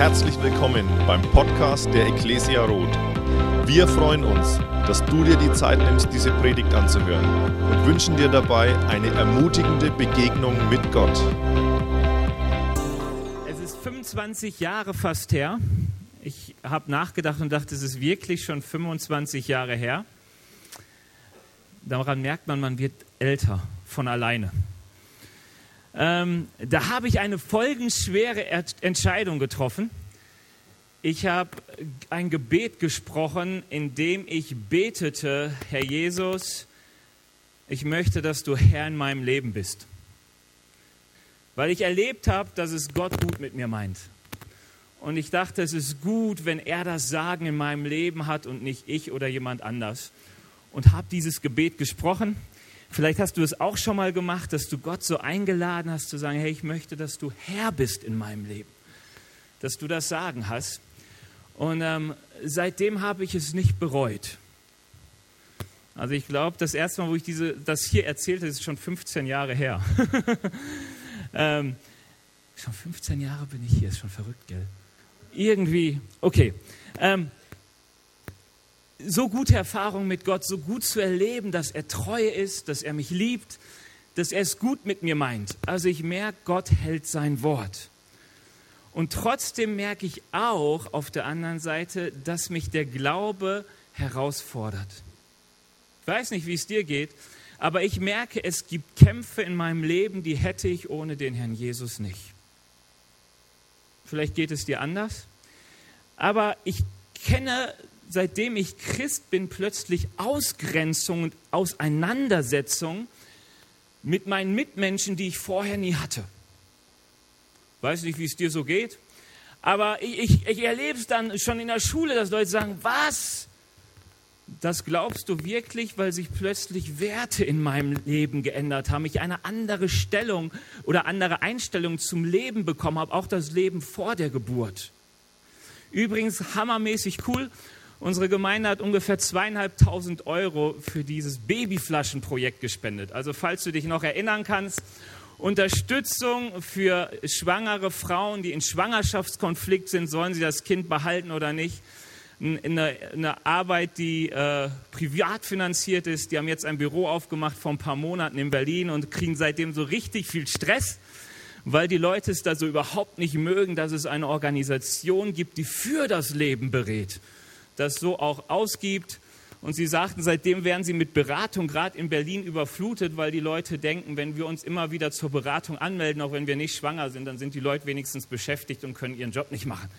Herzlich willkommen beim Podcast der Ecclesia Roth. Wir freuen uns, dass du dir die Zeit nimmst, diese Predigt anzuhören und wünschen dir dabei eine ermutigende Begegnung mit Gott. Es ist 25 Jahre fast her. Ich habe nachgedacht und dachte, es ist wirklich schon 25 Jahre her. Daran merkt man, man wird älter von alleine. Ähm, da habe ich eine folgenschwere Entscheidung getroffen. Ich habe ein Gebet gesprochen, in dem ich betete, Herr Jesus, ich möchte, dass du Herr in meinem Leben bist. Weil ich erlebt habe, dass es Gott gut mit mir meint. Und ich dachte, es ist gut, wenn er das Sagen in meinem Leben hat und nicht ich oder jemand anders. Und habe dieses Gebet gesprochen Vielleicht hast du es auch schon mal gemacht, dass du Gott so eingeladen hast zu sagen, hey, ich möchte, dass du Herr bist in meinem Leben. Dass du das Sagen hast. Und ähm, seitdem habe ich es nicht bereut. Also ich glaube, das erste Mal, wo ich diese, das hier erzählte, ist schon 15 Jahre her. ähm, schon 15 Jahre bin ich hier, ist schon verrückt, gell? Irgendwie, okay. Ähm, so gute Erfahrungen mit Gott, so gut zu erleben, dass er treu ist, dass er mich liebt, dass er es gut mit mir meint. Also ich merke, Gott hält sein Wort. Und trotzdem merke ich auch auf der anderen Seite, dass mich der Glaube herausfordert. Ich weiß nicht, wie es dir geht, aber ich merke, es gibt Kämpfe in meinem Leben, die hätte ich ohne den Herrn Jesus nicht. Vielleicht geht es dir anders, aber ich kenne seitdem ich Christ bin, plötzlich Ausgrenzung und Auseinandersetzung mit meinen Mitmenschen, die ich vorher nie hatte. Weiß nicht, wie es dir so geht, aber ich, ich, ich erlebe es dann schon in der Schule, dass Leute sagen, was? Das glaubst du wirklich, weil sich plötzlich Werte in meinem Leben geändert haben, ich eine andere Stellung oder andere Einstellung zum Leben bekommen habe, auch das Leben vor der Geburt. Übrigens hammermäßig cool. Unsere Gemeinde hat ungefähr zweieinhalbtausend Euro für dieses Babyflaschenprojekt gespendet. Also falls du dich noch erinnern kannst, Unterstützung für schwangere Frauen, die in Schwangerschaftskonflikt sind, sollen sie das Kind behalten oder nicht. Eine, eine Arbeit, die äh, privat finanziert ist. Die haben jetzt ein Büro aufgemacht vor ein paar Monaten in Berlin und kriegen seitdem so richtig viel Stress, weil die Leute es da so überhaupt nicht mögen, dass es eine Organisation gibt, die für das Leben berät das so auch ausgibt. Und sie sagten, seitdem werden sie mit Beratung gerade in Berlin überflutet, weil die Leute denken, wenn wir uns immer wieder zur Beratung anmelden, auch wenn wir nicht schwanger sind, dann sind die Leute wenigstens beschäftigt und können ihren Job nicht machen.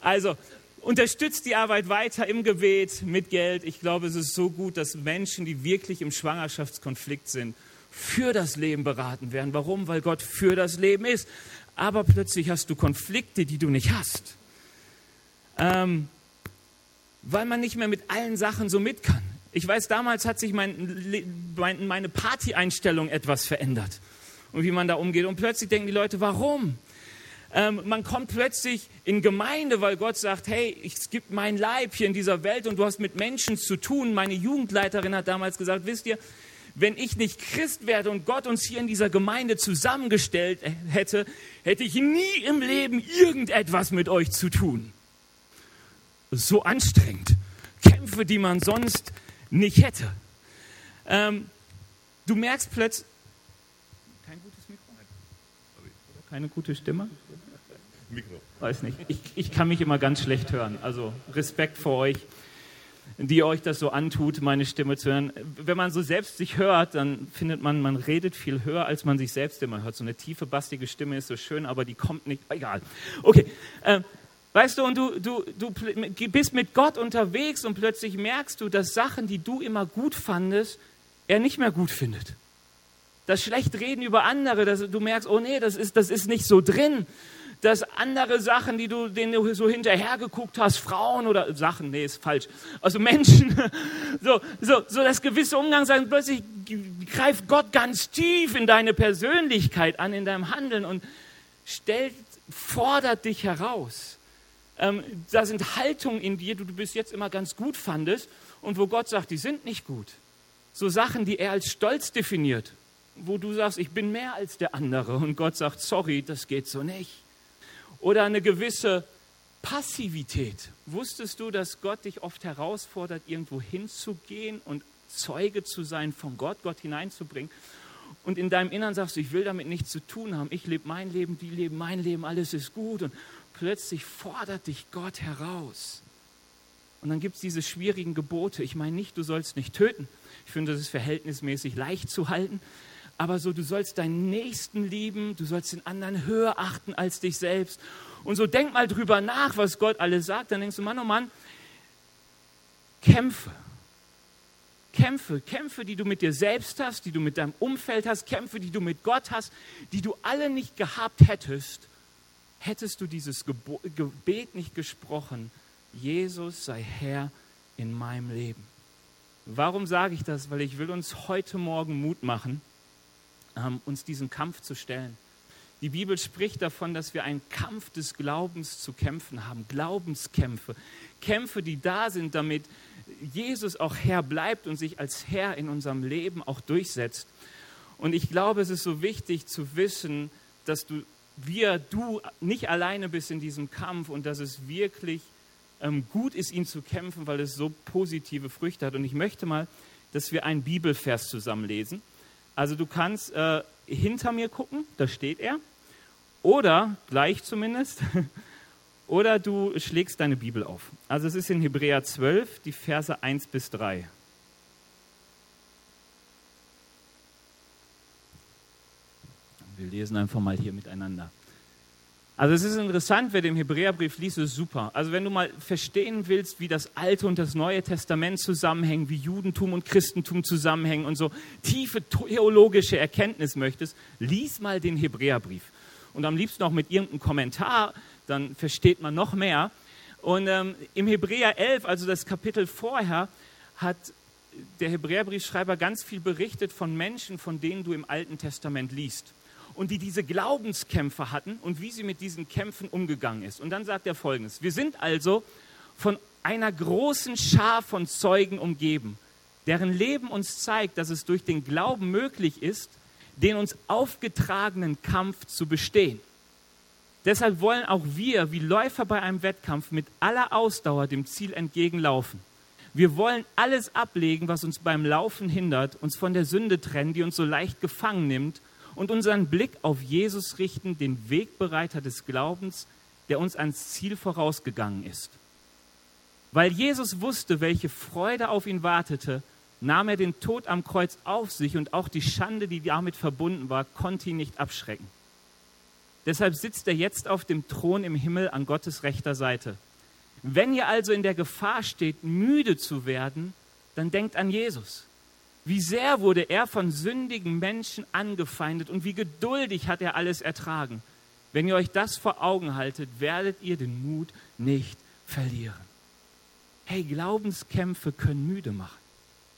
Also unterstützt die Arbeit weiter im Gebet mit Geld. Ich glaube, es ist so gut, dass Menschen, die wirklich im Schwangerschaftskonflikt sind, für das Leben beraten werden. Warum? Weil Gott für das Leben ist. Aber plötzlich hast du Konflikte, die du nicht hast. Ähm, weil man nicht mehr mit allen Sachen so mit kann. Ich weiß, damals hat sich mein, mein, meine Party-Einstellung etwas verändert und wie man da umgeht. Und plötzlich denken die Leute, warum? Ähm, man kommt plötzlich in Gemeinde, weil Gott sagt, hey, es gibt mein Leib hier in dieser Welt und du hast mit Menschen zu tun. Meine Jugendleiterin hat damals gesagt, wisst ihr, wenn ich nicht Christ werde und Gott uns hier in dieser Gemeinde zusammengestellt hätte, hätte ich nie im Leben irgendetwas mit euch zu tun so anstrengend. Kämpfe, die man sonst nicht hätte. Ähm, du merkst plötzlich, kein gutes Mikro, keine gute Stimme. Mikro. Weiß nicht. Ich, ich kann mich immer ganz schlecht hören. Also Respekt vor euch, die euch das so antut, meine Stimme zu hören. Wenn man so selbst sich hört, dann findet man, man redet viel höher, als man sich selbst immer hört. So eine tiefe, bastige Stimme ist so schön, aber die kommt nicht. Egal. Okay. Ähm, Weißt du, und du, du, du bist mit Gott unterwegs und plötzlich merkst du, dass Sachen, die du immer gut fandest, er nicht mehr gut findet. Das Schlechtreden über andere, dass du merkst, oh nee, das ist, das ist nicht so drin. Dass andere Sachen, die du, denen du so hinterhergeguckt hast, Frauen oder Sachen, nee, ist falsch. Also Menschen, so, so, so das gewisse Umgang sagen, plötzlich greift Gott ganz tief in deine Persönlichkeit an, in deinem Handeln und stellt, fordert dich heraus. Ähm, da sind Haltungen in dir, die du bis jetzt immer ganz gut fandest und wo Gott sagt, die sind nicht gut. So Sachen, die er als Stolz definiert, wo du sagst, ich bin mehr als der andere und Gott sagt, sorry, das geht so nicht. Oder eine gewisse Passivität. Wusstest du, dass Gott dich oft herausfordert, irgendwo hinzugehen und Zeuge zu sein von Gott, Gott hineinzubringen? Und in deinem Innern sagst du, ich will damit nichts zu tun haben. Ich lebe mein Leben, die leben mein Leben, alles ist gut. Und plötzlich fordert dich Gott heraus. Und dann gibt es diese schwierigen Gebote. Ich meine nicht, du sollst nicht töten. Ich finde, das ist verhältnismäßig leicht zu halten. Aber so, du sollst deinen Nächsten lieben, du sollst den anderen höher achten als dich selbst und so denk mal drüber nach, was Gott alles sagt. Dann denkst du, Mann, oh Mann, kämpfe. Kämpfe, Kämpfe, die du mit dir selbst hast, die du mit deinem Umfeld hast, Kämpfe, die du mit Gott hast, die du alle nicht gehabt hättest, hättest du dieses Gebet nicht gesprochen, Jesus sei Herr in meinem Leben. Warum sage ich das? Weil ich will uns heute Morgen Mut machen, ähm, uns diesen Kampf zu stellen. Die Bibel spricht davon, dass wir einen Kampf des Glaubens zu kämpfen haben. Glaubenskämpfe. Kämpfe, die da sind, damit Jesus auch Herr bleibt und sich als Herr in unserem Leben auch durchsetzt. Und ich glaube, es ist so wichtig zu wissen, dass du, wir, du nicht alleine bist in diesem Kampf und dass es wirklich ähm, gut ist, ihn zu kämpfen, weil es so positive Früchte hat. Und ich möchte mal, dass wir einen Bibelvers zusammenlesen. Also du kannst äh, hinter mir gucken, da steht er. Oder, gleich zumindest, oder du schlägst deine Bibel auf. Also es ist in Hebräer 12, die Verse 1 bis 3. Wir lesen einfach mal hier miteinander. Also es ist interessant, wer den Hebräerbrief liest, ist super. Also wenn du mal verstehen willst, wie das Alte und das Neue Testament zusammenhängen, wie Judentum und Christentum zusammenhängen und so tiefe theologische Erkenntnis möchtest, lies mal den Hebräerbrief und am liebsten auch mit irgendeinem Kommentar, dann versteht man noch mehr. Und ähm, im Hebräer 11, also das Kapitel vorher, hat der Hebräerbriefschreiber ganz viel berichtet von Menschen, von denen du im Alten Testament liest. Und die diese Glaubenskämpfe hatten und wie sie mit diesen Kämpfen umgegangen ist. Und dann sagt er folgendes: Wir sind also von einer großen Schar von Zeugen umgeben, deren Leben uns zeigt, dass es durch den Glauben möglich ist, den uns aufgetragenen Kampf zu bestehen. Deshalb wollen auch wir, wie Läufer bei einem Wettkampf, mit aller Ausdauer dem Ziel entgegenlaufen. Wir wollen alles ablegen, was uns beim Laufen hindert, uns von der Sünde trennen, die uns so leicht gefangen nimmt, und unseren Blick auf Jesus richten, den Wegbereiter des Glaubens, der uns ans Ziel vorausgegangen ist. Weil Jesus wusste, welche Freude auf ihn wartete, nahm er den Tod am Kreuz auf sich und auch die Schande, die damit verbunden war, konnte ihn nicht abschrecken. Deshalb sitzt er jetzt auf dem Thron im Himmel an Gottes rechter Seite. Wenn ihr also in der Gefahr steht, müde zu werden, dann denkt an Jesus. Wie sehr wurde er von sündigen Menschen angefeindet und wie geduldig hat er alles ertragen. Wenn ihr euch das vor Augen haltet, werdet ihr den Mut nicht verlieren. Hey, Glaubenskämpfe können müde machen.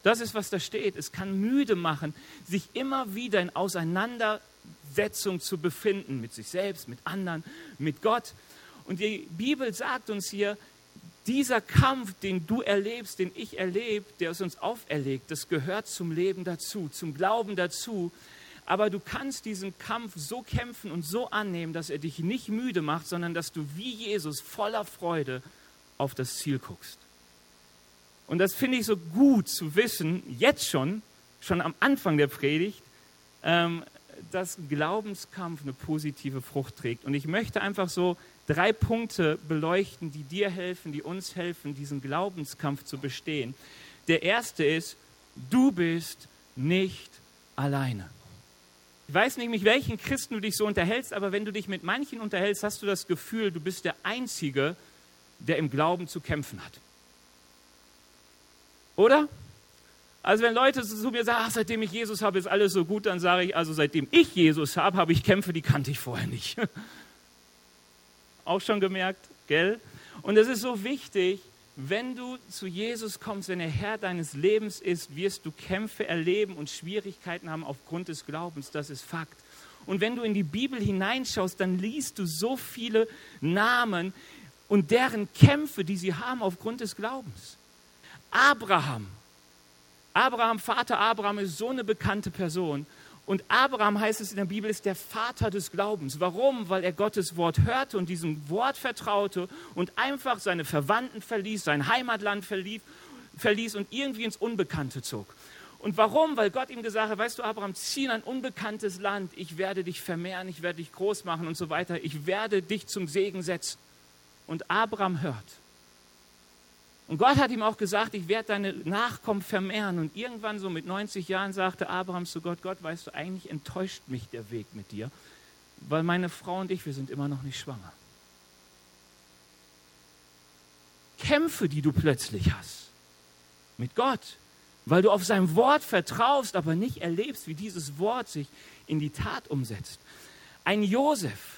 Das ist, was da steht. Es kann müde machen, sich immer wieder in Auseinandersetzung zu befinden mit sich selbst, mit anderen, mit Gott. Und die Bibel sagt uns hier, dieser Kampf, den du erlebst, den ich erlebe, der ist uns auferlegt, das gehört zum Leben dazu, zum Glauben dazu. Aber du kannst diesen Kampf so kämpfen und so annehmen, dass er dich nicht müde macht, sondern dass du wie Jesus voller Freude auf das Ziel guckst. Und das finde ich so gut zu wissen, jetzt schon, schon am Anfang der Predigt, ähm, dass Glaubenskampf eine positive Frucht trägt. Und ich möchte einfach so drei Punkte beleuchten, die dir helfen, die uns helfen, diesen Glaubenskampf zu bestehen. Der erste ist, du bist nicht alleine. Ich weiß nicht, mit welchen Christen du dich so unterhältst, aber wenn du dich mit manchen unterhältst, hast du das Gefühl, du bist der Einzige, der im Glauben zu kämpfen hat. Oder? Also wenn Leute zu mir sagen, ach, seitdem ich Jesus habe, ist alles so gut, dann sage ich, also seitdem ich Jesus habe, habe ich Kämpfe, die kannte ich vorher nicht. Auch schon gemerkt, gell? Und es ist so wichtig, wenn du zu Jesus kommst, wenn er Herr deines Lebens ist, wirst du Kämpfe erleben und Schwierigkeiten haben aufgrund des Glaubens. Das ist Fakt. Und wenn du in die Bibel hineinschaust, dann liest du so viele Namen und deren Kämpfe, die sie haben aufgrund des Glaubens. Abraham. Abraham, Vater Abraham ist so eine bekannte Person. Und Abraham heißt es in der Bibel, ist der Vater des Glaubens. Warum? Weil er Gottes Wort hörte und diesem Wort vertraute und einfach seine Verwandten verließ, sein Heimatland verlief, verließ und irgendwie ins Unbekannte zog. Und warum? Weil Gott ihm gesagt hat, weißt du, Abraham, zieh in ein unbekanntes Land, ich werde dich vermehren, ich werde dich groß machen und so weiter, ich werde dich zum Segen setzen. Und Abraham hört. Und Gott hat ihm auch gesagt, ich werde deine Nachkommen vermehren. Und irgendwann so mit 90 Jahren sagte Abraham zu Gott, Gott, weißt du, eigentlich enttäuscht mich der Weg mit dir, weil meine Frau und ich, wir sind immer noch nicht schwanger. Kämpfe, die du plötzlich hast mit Gott, weil du auf sein Wort vertraust, aber nicht erlebst, wie dieses Wort sich in die Tat umsetzt. Ein Josef,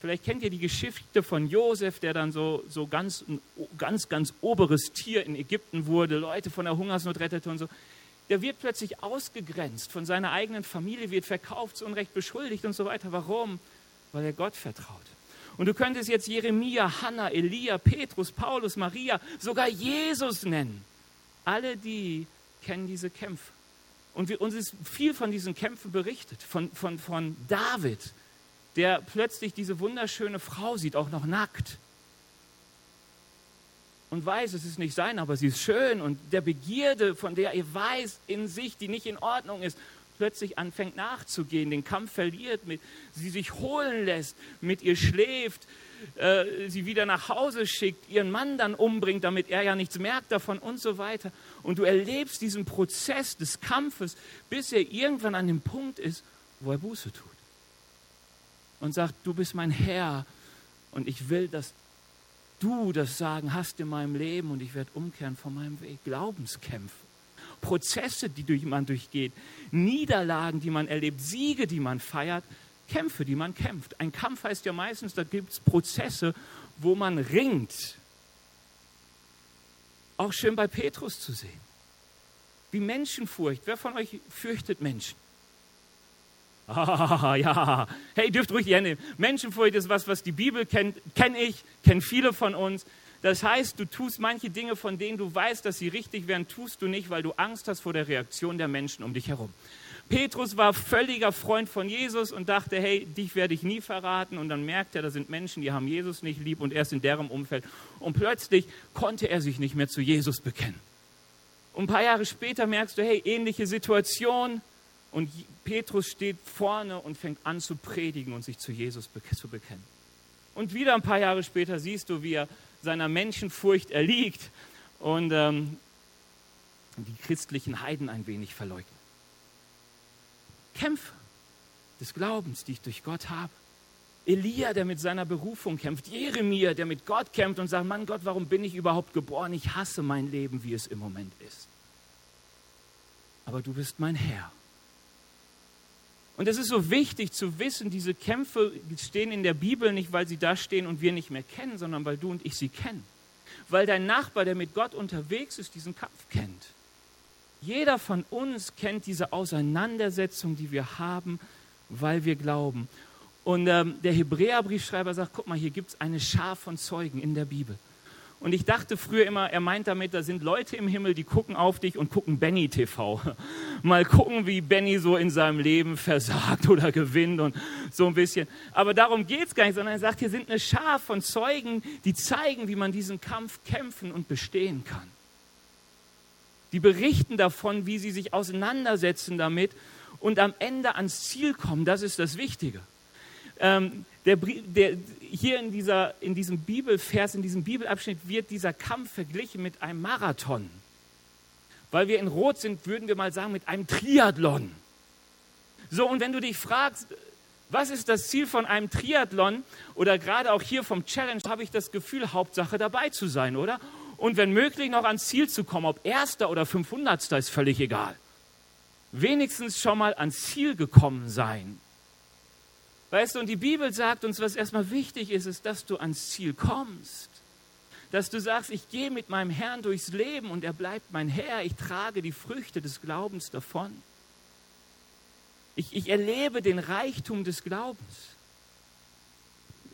Vielleicht kennt ihr die Geschichte von Josef, der dann so, so ganz, ganz, ganz oberes Tier in Ägypten wurde, Leute von der Hungersnot rettete und so. Der wird plötzlich ausgegrenzt von seiner eigenen Familie, wird verkauft, zu Unrecht beschuldigt und so weiter. Warum? Weil er Gott vertraut. Und du könntest jetzt Jeremia, Hannah, Elia, Petrus, Paulus, Maria, sogar Jesus nennen. Alle die kennen diese Kämpfe. Und wir, uns ist viel von diesen Kämpfen berichtet, von, von, von David, der plötzlich diese wunderschöne Frau sieht, auch noch nackt. Und weiß, es ist nicht sein, aber sie ist schön. Und der Begierde, von der er weiß in sich, die nicht in Ordnung ist, plötzlich anfängt nachzugehen, den Kampf verliert, mit, sie sich holen lässt, mit ihr schläft, äh, sie wieder nach Hause schickt, ihren Mann dann umbringt, damit er ja nichts merkt davon und so weiter. Und du erlebst diesen Prozess des Kampfes, bis er irgendwann an dem Punkt ist, wo er Buße tut und sagt, du bist mein Herr und ich will, dass du das Sagen hast in meinem Leben und ich werde umkehren von meinem Weg. Glaubenskämpfe, Prozesse, die man durchgeht, Niederlagen, die man erlebt, Siege, die man feiert, Kämpfe, die man kämpft. Ein Kampf heißt ja meistens, da gibt es Prozesse, wo man ringt. Auch schön bei Petrus zu sehen. Wie Menschenfurcht. Wer von euch fürchtet Menschen? Ah, ja. Hey, dürft ruhig die Hände. Menschenfurcht ist was, was die Bibel kennt, kenne ich, kennen viele von uns. Das heißt, du tust manche Dinge, von denen du weißt, dass sie richtig wären, tust du nicht, weil du Angst hast vor der Reaktion der Menschen um dich herum. Petrus war völliger Freund von Jesus und dachte, hey, dich werde ich nie verraten. Und dann merkt er, da sind Menschen, die haben Jesus nicht lieb und er ist in deren Umfeld. Und plötzlich konnte er sich nicht mehr zu Jesus bekennen. Und ein paar Jahre später merkst du, hey, ähnliche Situation, und Petrus steht vorne und fängt an zu predigen und sich zu Jesus zu bekennen. Und wieder ein paar Jahre später siehst du, wie er seiner Menschenfurcht erliegt und ähm, die christlichen Heiden ein wenig verleugnen. Kämpfe des Glaubens, die ich durch Gott habe. Elia, der mit seiner Berufung kämpft. Jeremia, der mit Gott kämpft und sagt, Mann Gott, warum bin ich überhaupt geboren? Ich hasse mein Leben, wie es im Moment ist. Aber du bist mein Herr und es ist so wichtig zu wissen, diese Kämpfe stehen in der Bibel nicht, weil sie da stehen und wir nicht mehr kennen, sondern weil du und ich sie kennen. Weil dein Nachbar, der mit Gott unterwegs ist, diesen Kampf kennt. Jeder von uns kennt diese Auseinandersetzung, die wir haben, weil wir glauben. Und ähm, der Hebräerbriefschreiber sagt, guck mal, hier gibt es eine Schar von Zeugen in der Bibel. Und ich dachte früher immer, er meint damit, da sind Leute im Himmel, die gucken auf dich und gucken Benny TV. Mal gucken, wie Benny so in seinem Leben versagt oder gewinnt und so ein bisschen. Aber darum geht es gar nicht, sondern er sagt, hier sind eine Schar von Zeugen, die zeigen, wie man diesen Kampf kämpfen und bestehen kann. Die berichten davon, wie sie sich auseinandersetzen damit und am Ende ans Ziel kommen. Das ist das Wichtige. Ähm, der, der, hier in, dieser, in diesem Bibelvers, in diesem Bibelabschnitt wird dieser Kampf verglichen mit einem Marathon. Weil wir in Rot sind, würden wir mal sagen, mit einem Triathlon. So, und wenn du dich fragst, was ist das Ziel von einem Triathlon oder gerade auch hier vom Challenge, habe ich das Gefühl, Hauptsache dabei zu sein, oder? Und wenn möglich noch ans Ziel zu kommen, ob Erster oder 500. ist völlig egal. Wenigstens schon mal ans Ziel gekommen sein. Weißt du, und die Bibel sagt uns, was erstmal wichtig ist, ist, dass du ans Ziel kommst. Dass du sagst, ich gehe mit meinem Herrn durchs Leben und er bleibt mein Herr. Ich trage die Früchte des Glaubens davon. Ich, ich erlebe den Reichtum des Glaubens.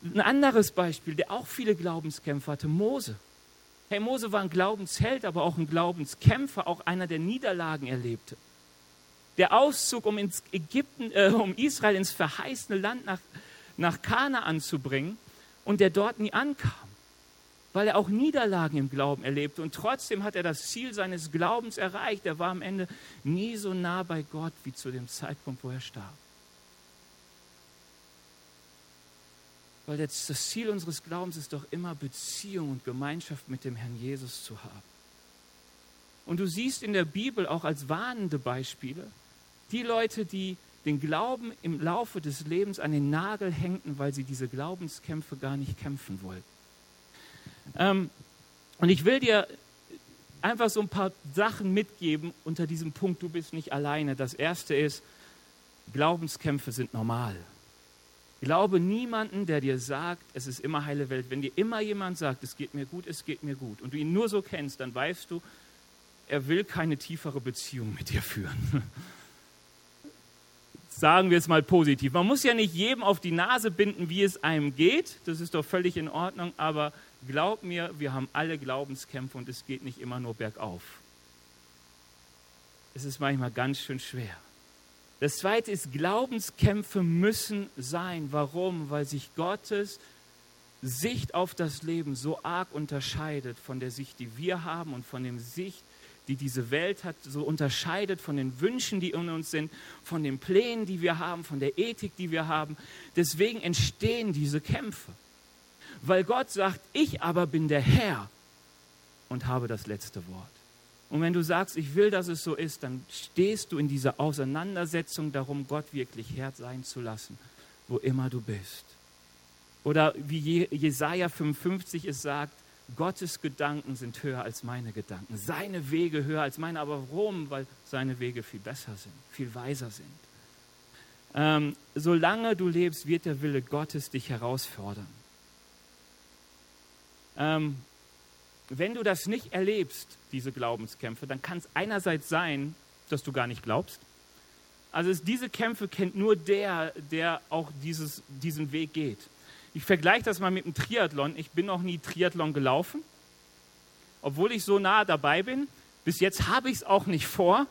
Ein anderes Beispiel, der auch viele Glaubenskämpfe hatte, Mose. Hey, Mose war ein Glaubensheld, aber auch ein Glaubenskämpfer, auch einer, der Niederlagen erlebte. Der Auszug, um, ins Ägypten, äh, um Israel ins verheißene Land nach, nach Kanaan zu und der dort nie ankam, weil er auch Niederlagen im Glauben erlebte. Und trotzdem hat er das Ziel seines Glaubens erreicht. Er war am Ende nie so nah bei Gott wie zu dem Zeitpunkt, wo er starb. Weil das Ziel unseres Glaubens ist doch immer Beziehung und Gemeinschaft mit dem Herrn Jesus zu haben. Und du siehst in der Bibel auch als warnende Beispiele die Leute, die den Glauben im Laufe des Lebens an den Nagel hängten, weil sie diese Glaubenskämpfe gar nicht kämpfen wollten. Ähm, und ich will dir einfach so ein paar Sachen mitgeben unter diesem Punkt, du bist nicht alleine. Das erste ist, Glaubenskämpfe sind normal. Glaube niemanden, der dir sagt, es ist immer heile Welt. Wenn dir immer jemand sagt, es geht mir gut, es geht mir gut, und du ihn nur so kennst, dann weißt du, er will keine tiefere Beziehung mit dir führen. Sagen wir es mal positiv. Man muss ja nicht jedem auf die Nase binden, wie es einem geht. Das ist doch völlig in Ordnung. Aber glaub mir, wir haben alle Glaubenskämpfe und es geht nicht immer nur bergauf. Es ist manchmal ganz schön schwer. Das zweite ist, Glaubenskämpfe müssen sein. Warum? Weil sich Gottes Sicht auf das Leben so arg unterscheidet von der Sicht, die wir haben und von der Sicht, die diese Welt hat, so unterscheidet von den Wünschen, die in uns sind, von den Plänen, die wir haben, von der Ethik, die wir haben. Deswegen entstehen diese Kämpfe. Weil Gott sagt, ich aber bin der Herr und habe das letzte Wort. Und wenn du sagst, ich will, dass es so ist, dann stehst du in dieser Auseinandersetzung darum, Gott wirklich Herr sein zu lassen, wo immer du bist. Oder wie Jesaja 55 es sagt, Gottes Gedanken sind höher als meine Gedanken, seine Wege höher als meine. Aber warum? Weil seine Wege viel besser sind, viel weiser sind. Ähm, solange du lebst, wird der Wille Gottes dich herausfordern. Ähm, wenn du das nicht erlebst, diese Glaubenskämpfe, dann kann es einerseits sein, dass du gar nicht glaubst. Also es, diese Kämpfe kennt nur der, der auch dieses, diesen Weg geht. Ich vergleiche das mal mit dem Triathlon. Ich bin noch nie Triathlon gelaufen, obwohl ich so nah dabei bin. Bis jetzt habe ich es auch nicht vor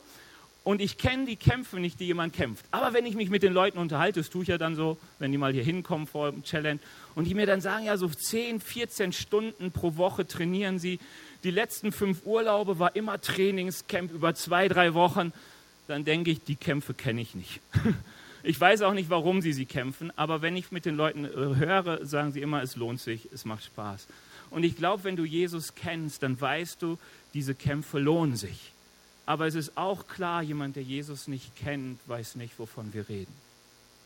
und ich kenne die Kämpfe nicht, die jemand kämpft. Aber wenn ich mich mit den Leuten unterhalte, das tue ich ja dann so, wenn die mal hier hinkommen vor dem Challenge, und die mir dann sagen, ja, so 10, 14 Stunden pro Woche trainieren sie. Die letzten fünf Urlaube war immer Trainingscamp über zwei, drei Wochen. Dann denke ich, die Kämpfe kenne ich nicht. Ich weiß auch nicht, warum sie sie kämpfen, aber wenn ich mit den Leuten äh, höre, sagen sie immer, es lohnt sich, es macht Spaß. Und ich glaube, wenn du Jesus kennst, dann weißt du, diese Kämpfe lohnen sich. Aber es ist auch klar, jemand, der Jesus nicht kennt, weiß nicht, wovon wir reden.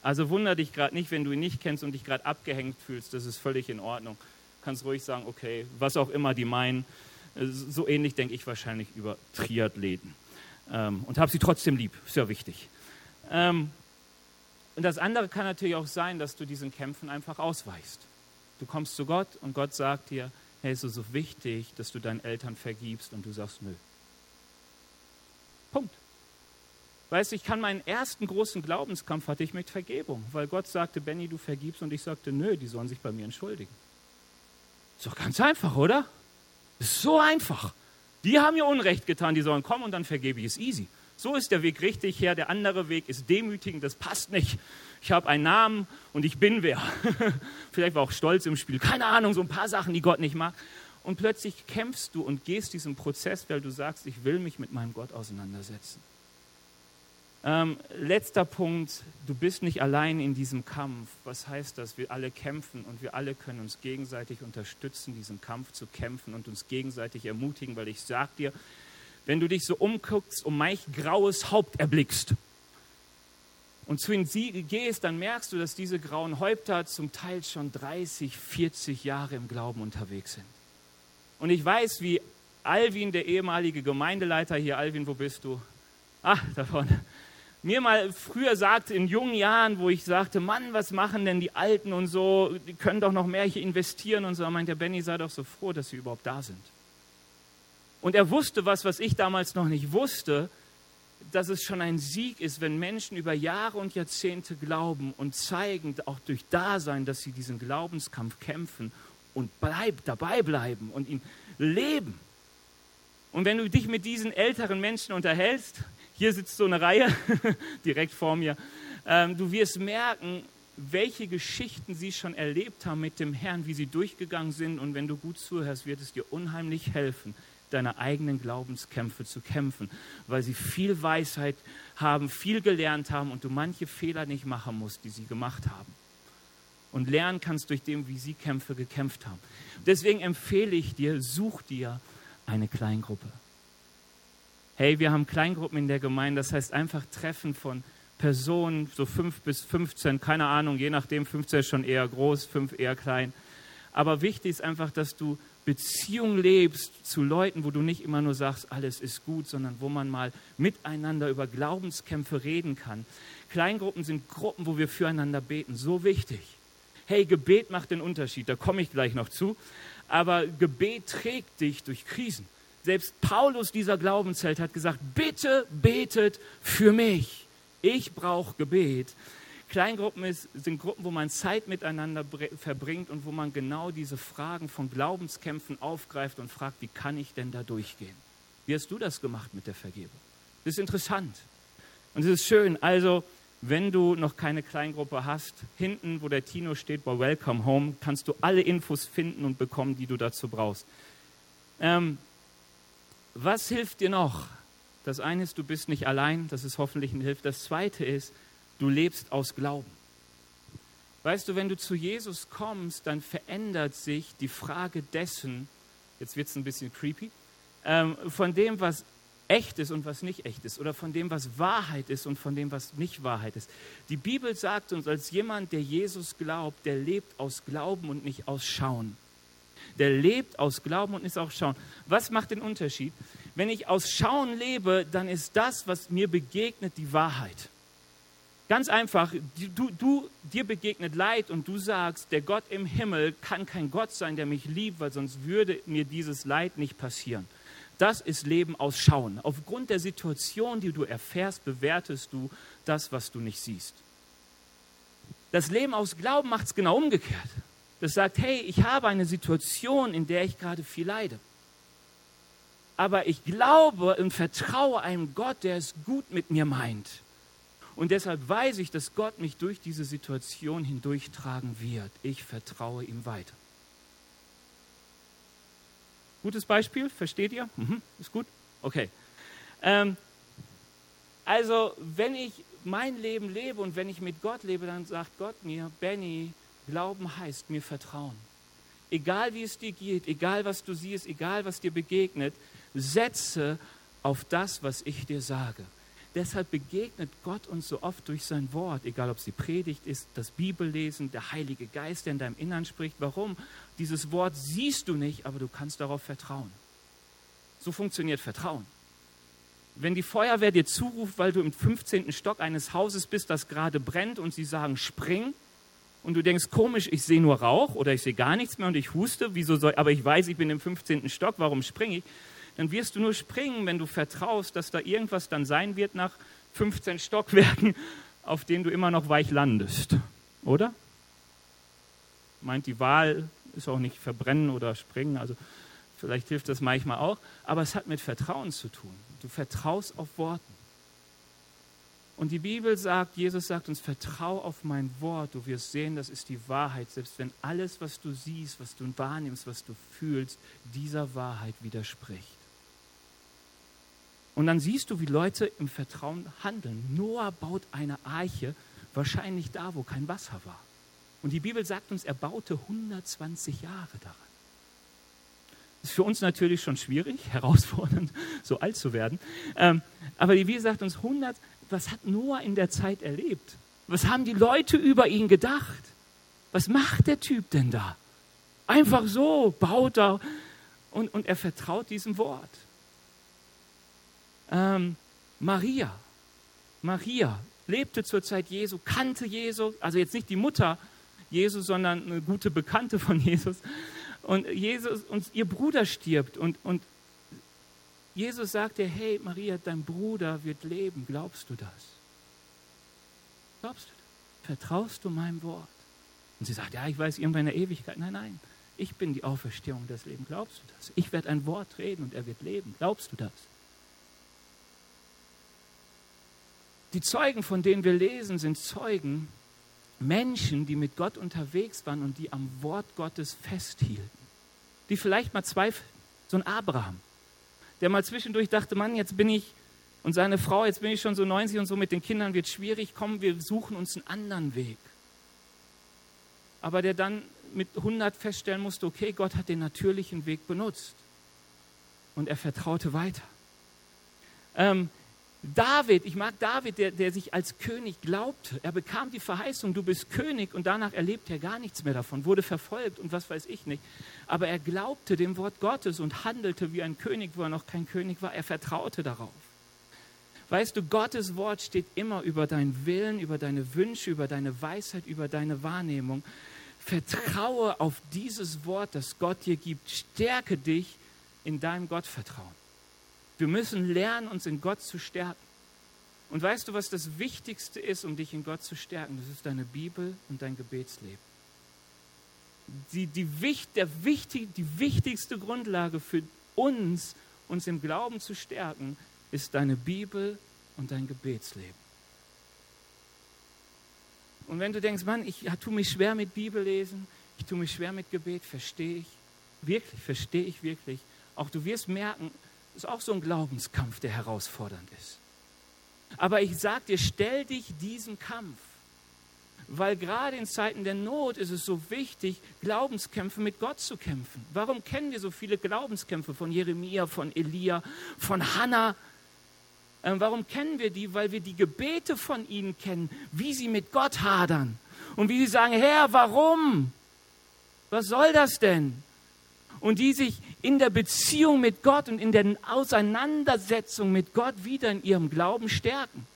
Also wundere dich gerade nicht, wenn du ihn nicht kennst und dich gerade abgehängt fühlst. Das ist völlig in Ordnung. Du kannst ruhig sagen, okay, was auch immer die meinen. Äh, so ähnlich denke ich wahrscheinlich über Triathleten. Ähm, und habe sie trotzdem lieb. Ist ja wichtig. Und das andere kann natürlich auch sein, dass du diesen Kämpfen einfach ausweichst. Du kommst zu Gott und Gott sagt dir, hey, es ist so wichtig, dass du deinen Eltern vergibst und du sagst, nö. Punkt. Weißt du, ich kann meinen ersten großen Glaubenskampf hatte ich mit Vergebung, weil Gott sagte, Benny, du vergibst und ich sagte, nö, die sollen sich bei mir entschuldigen. Ist doch ganz einfach, oder? Ist so einfach. Die haben mir Unrecht getan, die sollen kommen und dann vergebe ich es easy. So ist der Weg richtig her, der andere Weg ist demütigend, das passt nicht. Ich habe einen Namen und ich bin wer. Vielleicht war auch Stolz im Spiel, keine Ahnung, so ein paar Sachen, die Gott nicht mag. Und plötzlich kämpfst du und gehst diesen Prozess, weil du sagst, ich will mich mit meinem Gott auseinandersetzen. Ähm, letzter Punkt, du bist nicht allein in diesem Kampf. Was heißt das? Wir alle kämpfen und wir alle können uns gegenseitig unterstützen, diesen Kampf zu kämpfen und uns gegenseitig ermutigen, weil ich sage dir, wenn du dich so umguckst und manch graues Haupt erblickst und zu ihnen gehst, dann merkst du, dass diese grauen Häupter zum Teil schon 30, 40 Jahre im Glauben unterwegs sind. Und ich weiß, wie Alvin, der ehemalige Gemeindeleiter hier, Alvin, wo bist du? Ah, da vorne mir mal früher sagte, in jungen Jahren, wo ich sagte, Mann, was machen denn die Alten und so, die können doch noch mehr hier investieren und so, meint der Benny, sei doch so froh, dass sie überhaupt da sind. Und er wusste was, was ich damals noch nicht wusste, dass es schon ein Sieg ist, wenn Menschen über Jahre und Jahrzehnte glauben und zeigen, auch durch Dasein, dass sie diesen Glaubenskampf kämpfen und bleib, dabei bleiben und ihn leben. Und wenn du dich mit diesen älteren Menschen unterhältst, hier sitzt so eine Reihe direkt vor mir. Ähm, du wirst merken, welche Geschichten sie schon erlebt haben mit dem Herrn, wie sie durchgegangen sind. Und wenn du gut zuhörst, wird es dir unheimlich helfen, deine eigenen Glaubenskämpfe zu kämpfen, weil sie viel Weisheit haben, viel gelernt haben und du manche Fehler nicht machen musst, die sie gemacht haben. Und lernen kannst durch dem, wie sie Kämpfe gekämpft haben. Deswegen empfehle ich dir, such dir eine Kleingruppe. Hey, wir haben Kleingruppen in der Gemeinde, das heißt einfach Treffen von Personen, so fünf bis 15, keine Ahnung, je nachdem, 15 ist schon eher groß, fünf eher klein. Aber wichtig ist einfach, dass du Beziehung lebst zu Leuten, wo du nicht immer nur sagst, alles ist gut, sondern wo man mal miteinander über Glaubenskämpfe reden kann. Kleingruppen sind Gruppen, wo wir füreinander beten. So wichtig. Hey, Gebet macht den Unterschied, da komme ich gleich noch zu. Aber Gebet trägt dich durch Krisen. Selbst Paulus, dieser Glaubensheld, hat gesagt, bitte betet für mich. Ich brauche Gebet. Kleingruppen ist, sind Gruppen, wo man Zeit miteinander verbringt und wo man genau diese Fragen von Glaubenskämpfen aufgreift und fragt, wie kann ich denn da durchgehen? Wie hast du das gemacht mit der Vergebung? Das ist interessant und es ist schön. Also, wenn du noch keine Kleingruppe hast, hinten, wo der Tino steht, bei Welcome Home, kannst du alle Infos finden und bekommen, die du dazu brauchst. Ähm, was hilft dir noch? Das eine ist, du bist nicht allein, das ist hoffentlich eine Hilfe. Das zweite ist, du lebst aus Glauben. Weißt du, wenn du zu Jesus kommst, dann verändert sich die Frage dessen, jetzt wird es ein bisschen creepy, ähm, von dem, was echt ist und was nicht echt ist, oder von dem, was Wahrheit ist und von dem, was nicht Wahrheit ist. Die Bibel sagt uns, als jemand, der Jesus glaubt, der lebt aus Glauben und nicht aus Schauen. Der lebt aus Glauben und nicht aus Schauen. Was macht den Unterschied? Wenn ich aus Schauen lebe, dann ist das, was mir begegnet, die Wahrheit. Ganz einfach, du, du, dir begegnet Leid und du sagst, der Gott im Himmel kann kein Gott sein, der mich liebt, weil sonst würde mir dieses Leid nicht passieren. Das ist Leben aus Schauen. Aufgrund der Situation, die du erfährst, bewertest du das, was du nicht siehst. Das Leben aus Glauben macht es genau umgekehrt. Das sagt, hey, ich habe eine Situation, in der ich gerade viel leide aber ich glaube und vertraue einem Gott, der es gut mit mir meint. Und deshalb weiß ich, dass Gott mich durch diese Situation hindurchtragen wird. Ich vertraue ihm weiter. Gutes Beispiel, versteht ihr? Mhm, ist gut? Okay. Ähm, also, wenn ich mein Leben lebe und wenn ich mit Gott lebe, dann sagt Gott mir, Benny, Glauben heißt mir Vertrauen. Egal wie es dir geht, egal was du siehst, egal was dir begegnet, setze auf das, was ich dir sage. Deshalb begegnet Gott uns so oft durch sein Wort, egal ob es die Predigt ist, das Bibellesen, der Heilige Geist, der in deinem Innern spricht. Warum? Dieses Wort siehst du nicht, aber du kannst darauf vertrauen. So funktioniert Vertrauen. Wenn die Feuerwehr dir zuruft, weil du im 15. Stock eines Hauses bist, das gerade brennt und sie sagen, spring, und du denkst, komisch, ich sehe nur Rauch oder ich sehe gar nichts mehr und ich huste, wieso soll, aber ich weiß, ich bin im 15. Stock, warum springe ich? Dann wirst du nur springen, wenn du vertraust, dass da irgendwas dann sein wird nach 15 Stockwerken, auf denen du immer noch weich landest. Oder? Meint die Wahl ist auch nicht verbrennen oder springen, also vielleicht hilft das manchmal auch, aber es hat mit Vertrauen zu tun. Du vertraust auf Worten. Und die Bibel sagt, Jesus sagt uns, vertrau auf mein Wort, du wirst sehen, das ist die Wahrheit, selbst wenn alles, was du siehst, was du wahrnimmst, was du fühlst, dieser Wahrheit widerspricht. Und dann siehst du, wie Leute im Vertrauen handeln. Noah baut eine Arche, wahrscheinlich da, wo kein Wasser war. Und die Bibel sagt uns, er baute 120 Jahre daran. Ist für uns natürlich schon schwierig, herausfordernd, so alt zu werden. Ähm, aber die Bibel sagt uns 100, was hat Noah in der Zeit erlebt? Was haben die Leute über ihn gedacht? Was macht der Typ denn da? Einfach so baut er und, und er vertraut diesem Wort. Ähm, Maria, Maria lebte zur Zeit Jesu, kannte Jesus, also jetzt nicht die Mutter Jesus, sondern eine gute Bekannte von Jesus. Und Jesus und ihr Bruder stirbt und, und Jesus sagte, hey Maria, dein Bruder wird leben. Glaubst du das? Glaubst du das? Vertraust du meinem Wort? Und sie sagt, ja, ich weiß irgendwann in der Ewigkeit. Nein, nein, ich bin die Auferstehung des Lebens. Glaubst du das? Ich werde ein Wort reden und er wird leben. Glaubst du das? Die Zeugen, von denen wir lesen, sind Zeugen, Menschen, die mit Gott unterwegs waren und die am Wort Gottes festhielten. Die vielleicht mal zweifeln. So ein Abraham, der mal zwischendurch dachte, Mann, jetzt bin ich und seine Frau, jetzt bin ich schon so 90 und so mit den Kindern wird schwierig, komm, wir suchen uns einen anderen Weg. Aber der dann mit 100 feststellen musste, okay, Gott hat den natürlichen Weg benutzt. Und er vertraute weiter. Ähm, David, ich mag David, der, der sich als König glaubte. Er bekam die Verheißung, du bist König und danach erlebt er gar nichts mehr davon, wurde verfolgt und was weiß ich nicht. Aber er glaubte dem Wort Gottes und handelte wie ein König, wo er noch kein König war. Er vertraute darauf. Weißt du, Gottes Wort steht immer über deinen Willen, über deine Wünsche, über deine Weisheit, über deine Wahrnehmung. Vertraue auf dieses Wort, das Gott dir gibt. Stärke dich in deinem Gottvertrauen. Wir müssen lernen, uns in Gott zu stärken. Und weißt du, was das Wichtigste ist, um dich in Gott zu stärken? Das ist deine Bibel und dein Gebetsleben. Die, die, der die wichtigste Grundlage für uns, uns im Glauben zu stärken, ist deine Bibel und dein Gebetsleben. Und wenn du denkst, Mann, ich ja, tue mich schwer mit Bibellesen, ich tue mich schwer mit Gebet, verstehe ich wirklich, verstehe ich wirklich. Auch du wirst merken, ist auch so ein Glaubenskampf, der herausfordernd ist. Aber ich sage dir, stell dich diesem Kampf. Weil gerade in Zeiten der Not ist es so wichtig, Glaubenskämpfe mit Gott zu kämpfen. Warum kennen wir so viele Glaubenskämpfe von Jeremia, von Elia, von Hannah? Ähm, warum kennen wir die? Weil wir die Gebete von ihnen kennen, wie sie mit Gott hadern und wie sie sagen, Herr, warum? Was soll das denn? Und die sich in der Beziehung mit Gott und in der Auseinandersetzung mit Gott wieder in ihrem Glauben stärken.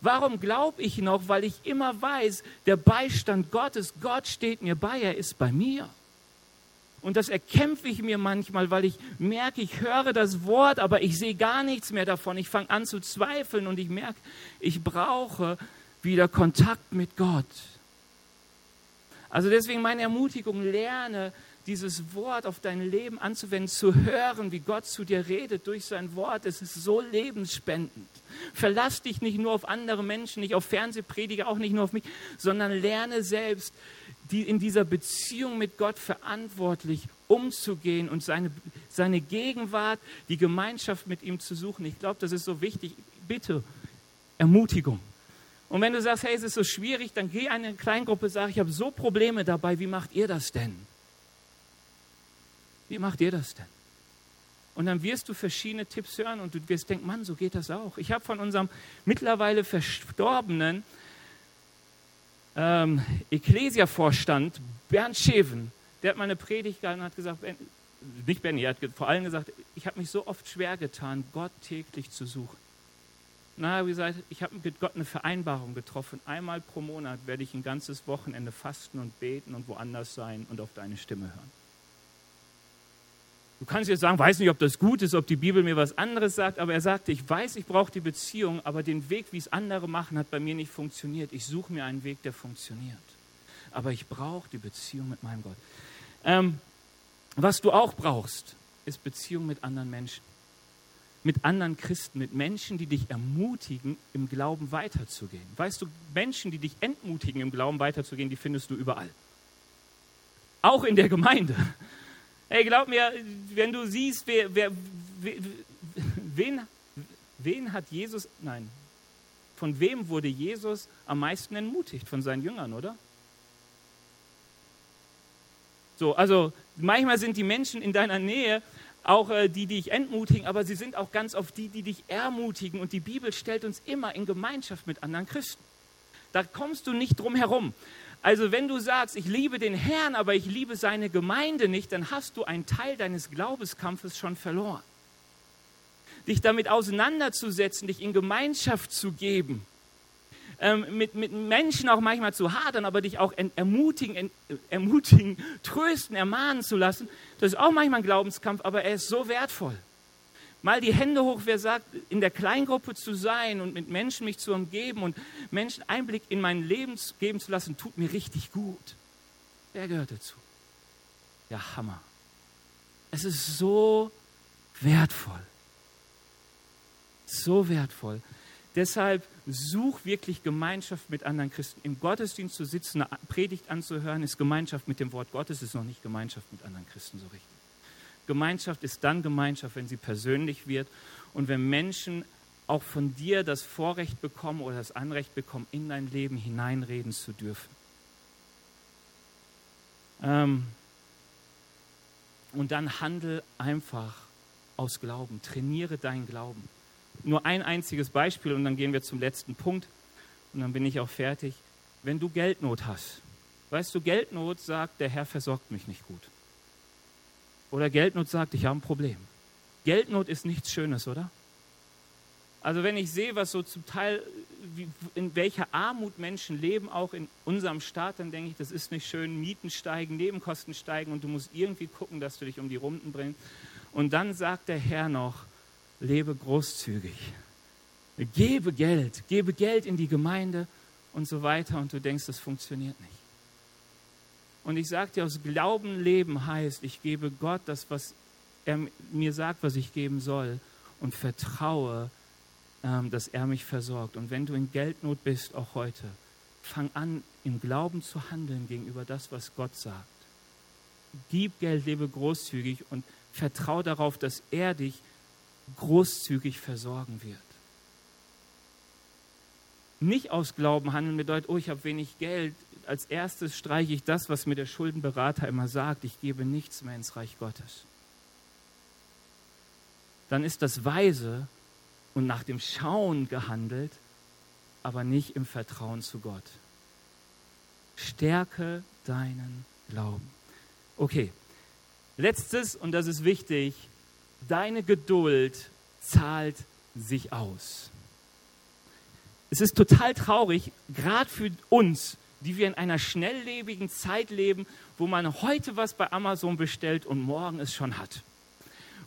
Warum glaube ich noch? Weil ich immer weiß, der Beistand Gottes, Gott steht mir bei, er ist bei mir. Und das erkämpfe ich mir manchmal, weil ich merke, ich höre das Wort, aber ich sehe gar nichts mehr davon. Ich fange an zu zweifeln und ich merke, ich brauche wieder Kontakt mit Gott. Also deswegen meine Ermutigung, lerne dieses Wort auf dein Leben anzuwenden, zu hören, wie Gott zu dir redet durch sein Wort. Es ist so lebensspendend. Verlass dich nicht nur auf andere Menschen, nicht auf Fernsehprediger, auch nicht nur auf mich, sondern lerne selbst die in dieser Beziehung mit Gott verantwortlich umzugehen und seine, seine Gegenwart, die Gemeinschaft mit ihm zu suchen. Ich glaube, das ist so wichtig. Bitte, Ermutigung. Und wenn du sagst, hey, es ist so schwierig, dann geh in eine Kleingruppe, sag, ich habe so Probleme dabei, wie macht ihr das denn? Wie macht ihr das denn? Und dann wirst du verschiedene Tipps hören und du wirst denken, Mann, so geht das auch. Ich habe von unserem mittlerweile verstorbenen ähm, Ecclesia-Vorstand Bernd Scheven, der hat mal eine Predigt gehalten und hat gesagt, ben, nicht Benny, er hat vor allem gesagt, ich habe mich so oft schwer getan, Gott täglich zu suchen. Na, wie gesagt, ich habe mit Gott eine Vereinbarung getroffen. Einmal pro Monat werde ich ein ganzes Wochenende fasten und beten und woanders sein und auf deine Stimme hören. Du kannst jetzt sagen, weiß nicht, ob das gut ist, ob die Bibel mir was anderes sagt, aber er sagte, ich weiß, ich brauche die Beziehung, aber den Weg, wie es andere machen, hat bei mir nicht funktioniert. Ich suche mir einen Weg, der funktioniert. Aber ich brauche die Beziehung mit meinem Gott. Ähm, was du auch brauchst, ist Beziehung mit anderen Menschen. Mit anderen Christen, mit Menschen, die dich ermutigen, im Glauben weiterzugehen. Weißt du, Menschen, die dich entmutigen, im Glauben weiterzugehen, die findest du überall. Auch in der Gemeinde. Ey, glaub mir, wenn du siehst, wer, wer, wen, wen hat Jesus, nein, von wem wurde Jesus am meisten entmutigt? Von seinen Jüngern, oder? So, also manchmal sind die Menschen in deiner Nähe auch äh, die, die dich entmutigen, aber sie sind auch ganz oft die, die dich ermutigen. Und die Bibel stellt uns immer in Gemeinschaft mit anderen Christen. Da kommst du nicht drum herum. Also wenn du sagst, ich liebe den Herrn, aber ich liebe seine Gemeinde nicht, dann hast du einen Teil deines Glaubenskampfes schon verloren. Dich damit auseinanderzusetzen, dich in Gemeinschaft zu geben, ähm, mit, mit Menschen auch manchmal zu hadern, aber dich auch ermutigen, ent, ermutigen, trösten, ermahnen zu lassen, das ist auch manchmal ein Glaubenskampf, aber er ist so wertvoll. Mal die Hände hoch, wer sagt, in der Kleingruppe zu sein und mit Menschen mich zu umgeben und Menschen Einblick in mein Leben geben zu lassen, tut mir richtig gut. Wer gehört dazu? Ja, Hammer. Es ist so wertvoll. So wertvoll. Deshalb such wirklich Gemeinschaft mit anderen Christen. Im Gottesdienst zu sitzen, eine Predigt anzuhören, ist Gemeinschaft mit dem Wort Gottes, ist noch nicht Gemeinschaft mit anderen Christen so richtig. Gemeinschaft ist dann Gemeinschaft, wenn sie persönlich wird und wenn Menschen auch von dir das Vorrecht bekommen oder das Anrecht bekommen, in dein Leben hineinreden zu dürfen. Ähm und dann handel einfach aus Glauben. Trainiere deinen Glauben. Nur ein einziges Beispiel und dann gehen wir zum letzten Punkt und dann bin ich auch fertig. Wenn du Geldnot hast, weißt du, Geldnot sagt, der Herr versorgt mich nicht gut. Oder Geldnot sagt, ich habe ein Problem. Geldnot ist nichts Schönes, oder? Also wenn ich sehe, was so zum Teil, wie, in welcher Armut Menschen leben, auch in unserem Staat, dann denke ich, das ist nicht schön. Mieten steigen, Nebenkosten steigen und du musst irgendwie gucken, dass du dich um die Runden bringst. Und dann sagt der Herr noch, lebe großzügig. Gebe Geld, gebe Geld in die Gemeinde und so weiter. Und du denkst, das funktioniert nicht. Und ich sage dir, aus Glauben leben heißt, ich gebe Gott das, was er mir sagt, was ich geben soll und vertraue, ähm, dass er mich versorgt. Und wenn du in Geldnot bist, auch heute, fang an, im Glauben zu handeln gegenüber das, was Gott sagt. Gib Geld, lebe großzügig und vertraue darauf, dass er dich großzügig versorgen wird. Nicht aus Glauben handeln bedeutet, oh, ich habe wenig Geld. Als erstes streiche ich das, was mir der Schuldenberater immer sagt, ich gebe nichts mehr ins Reich Gottes. Dann ist das weise und nach dem Schauen gehandelt, aber nicht im Vertrauen zu Gott. Stärke deinen Glauben. Okay, letztes, und das ist wichtig, deine Geduld zahlt sich aus. Es ist total traurig, gerade für uns, die wir in einer schnelllebigen Zeit leben, wo man heute was bei Amazon bestellt und morgen es schon hat.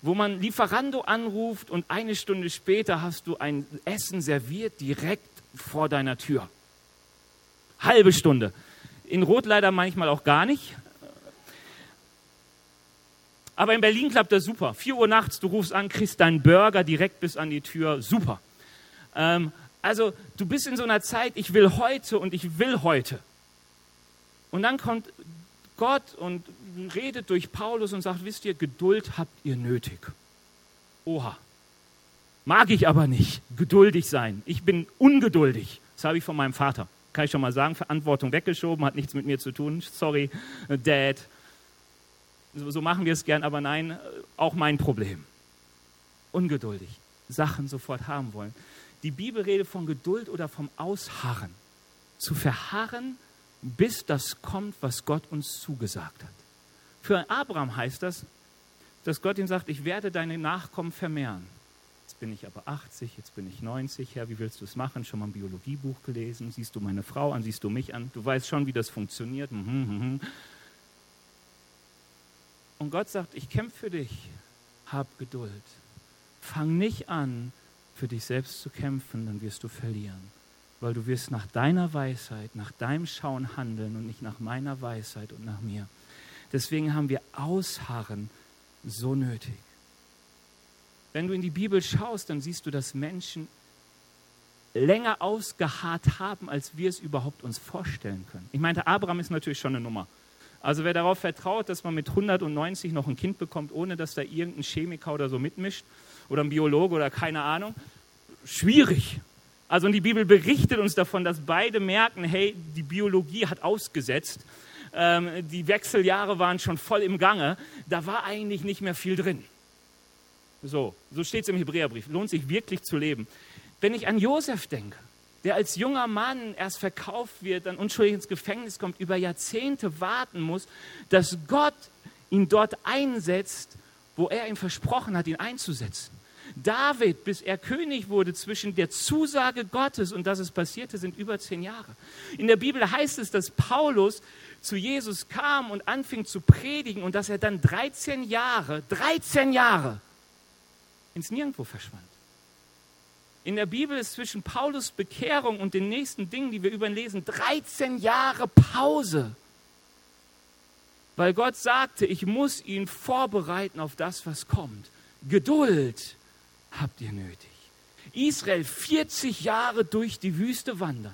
Wo man Lieferando anruft und eine Stunde später hast du ein Essen serviert direkt vor deiner Tür. Halbe Stunde. In Rot leider manchmal auch gar nicht. Aber in Berlin klappt das super. 4 Uhr nachts, du rufst an, kriegst deinen Burger direkt bis an die Tür. Super. Ähm, also du bist in so einer Zeit, ich will heute und ich will heute. Und dann kommt Gott und redet durch Paulus und sagt, wisst ihr, Geduld habt ihr nötig. Oha. Mag ich aber nicht, geduldig sein. Ich bin ungeduldig. Das habe ich von meinem Vater. Kann ich schon mal sagen, Verantwortung weggeschoben, hat nichts mit mir zu tun. Sorry, Dad. So machen wir es gern, aber nein, auch mein Problem. Ungeduldig. Sachen sofort haben wollen. Die Bibel redet von Geduld oder vom Ausharren. Zu verharren, bis das kommt, was Gott uns zugesagt hat. Für Abraham heißt das, dass Gott ihm sagt, ich werde deine Nachkommen vermehren. Jetzt bin ich aber 80, jetzt bin ich 90. Herr, wie willst du es machen? Schon mal ein Biologiebuch gelesen? Siehst du meine Frau an? Siehst du mich an? Du weißt schon, wie das funktioniert. Mhm, mhm, mhm. Und Gott sagt, ich kämpfe für dich. Hab Geduld. Fang nicht an, für dich selbst zu kämpfen, dann wirst du verlieren. Weil du wirst nach deiner Weisheit, nach deinem Schauen handeln und nicht nach meiner Weisheit und nach mir. Deswegen haben wir Ausharren so nötig. Wenn du in die Bibel schaust, dann siehst du, dass Menschen länger ausgeharrt haben, als wir es überhaupt uns vorstellen können. Ich meinte, Abraham ist natürlich schon eine Nummer. Also wer darauf vertraut, dass man mit 190 noch ein Kind bekommt, ohne dass da irgendein Chemiker oder so mitmischt oder ein Biologe oder keine Ahnung, schwierig. Also und die Bibel berichtet uns davon, dass beide merken, hey, die Biologie hat ausgesetzt ähm, die Wechseljahre waren schon voll im Gange, da war eigentlich nicht mehr viel drin. So, so steht es im Hebräerbrief. Lohnt sich wirklich zu leben. Wenn ich an Josef denke, der als junger Mann erst verkauft wird, dann unschuldig ins Gefängnis kommt, über Jahrzehnte warten muss, dass Gott ihn dort einsetzt, wo er ihm versprochen hat, ihn einzusetzen. David, bis er König wurde, zwischen der Zusage Gottes und dass es passierte, sind über zehn Jahre. In der Bibel heißt es, dass Paulus zu Jesus kam und anfing zu predigen und dass er dann 13 Jahre, 13 Jahre ins Nirgendwo verschwand. In der Bibel ist zwischen Paulus Bekehrung und den nächsten Dingen, die wir über ihn lesen, 13 Jahre Pause. Weil Gott sagte, ich muss ihn vorbereiten auf das, was kommt. Geduld habt ihr nötig. Israel 40 Jahre durch die Wüste wandern.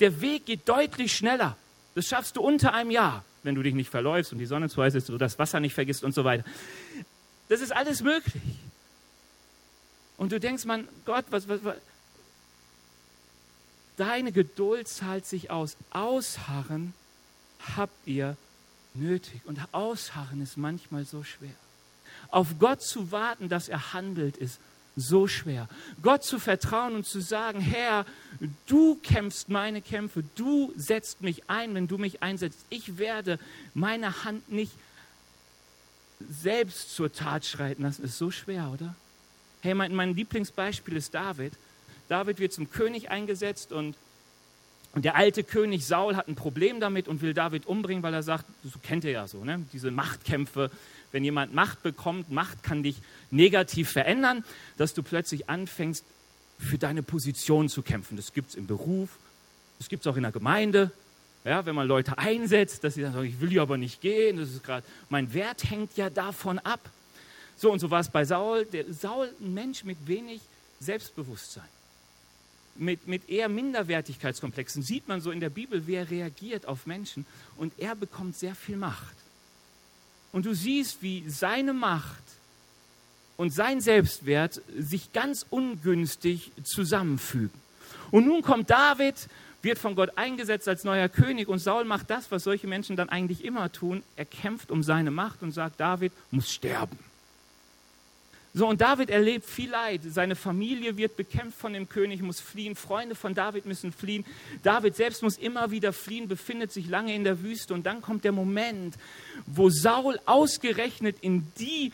Der Weg geht deutlich schneller. Das schaffst du unter einem Jahr, wenn du dich nicht verläufst und die Sonne zu heiß ist, du das Wasser nicht vergisst und so weiter. Das ist alles möglich. Und du denkst, man, Gott, was, was, was? Deine Geduld zahlt sich aus. Ausharren habt ihr nötig. Und Ausharren ist manchmal so schwer. Auf Gott zu warten, dass er handelt, ist so schwer. Gott zu vertrauen und zu sagen, Herr, du kämpfst meine Kämpfe, du setzt mich ein, wenn du mich einsetzt. Ich werde meine Hand nicht selbst zur Tat schreiten lassen, ist so schwer, oder? Hey, mein, mein Lieblingsbeispiel ist David. David wird zum König eingesetzt und, und der alte König Saul hat ein Problem damit und will David umbringen, weil er sagt, so kennt ihr ja so, ne? diese Machtkämpfe, wenn jemand Macht bekommt, Macht kann dich negativ verändern, dass du plötzlich anfängst, für deine Position zu kämpfen. Das gibt es im Beruf, das gibt es auch in der Gemeinde. Ja, wenn man Leute einsetzt, dass sie sagen, ich will hier aber nicht gehen, das ist gerade, mein Wert hängt ja davon ab. So und so war es bei Saul. Der Saul, ein Mensch mit wenig Selbstbewusstsein, mit, mit eher Minderwertigkeitskomplexen. Sieht man so in der Bibel, wie er reagiert auf Menschen und er bekommt sehr viel Macht. Und du siehst, wie seine Macht und sein Selbstwert sich ganz ungünstig zusammenfügen. Und nun kommt David, wird von Gott eingesetzt als neuer König und Saul macht das, was solche Menschen dann eigentlich immer tun. Er kämpft um seine Macht und sagt, David muss sterben. So, und David erlebt viel Leid. Seine Familie wird bekämpft von dem König, muss fliehen. Freunde von David müssen fliehen. David selbst muss immer wieder fliehen, befindet sich lange in der Wüste. Und dann kommt der Moment, wo Saul ausgerechnet in, die,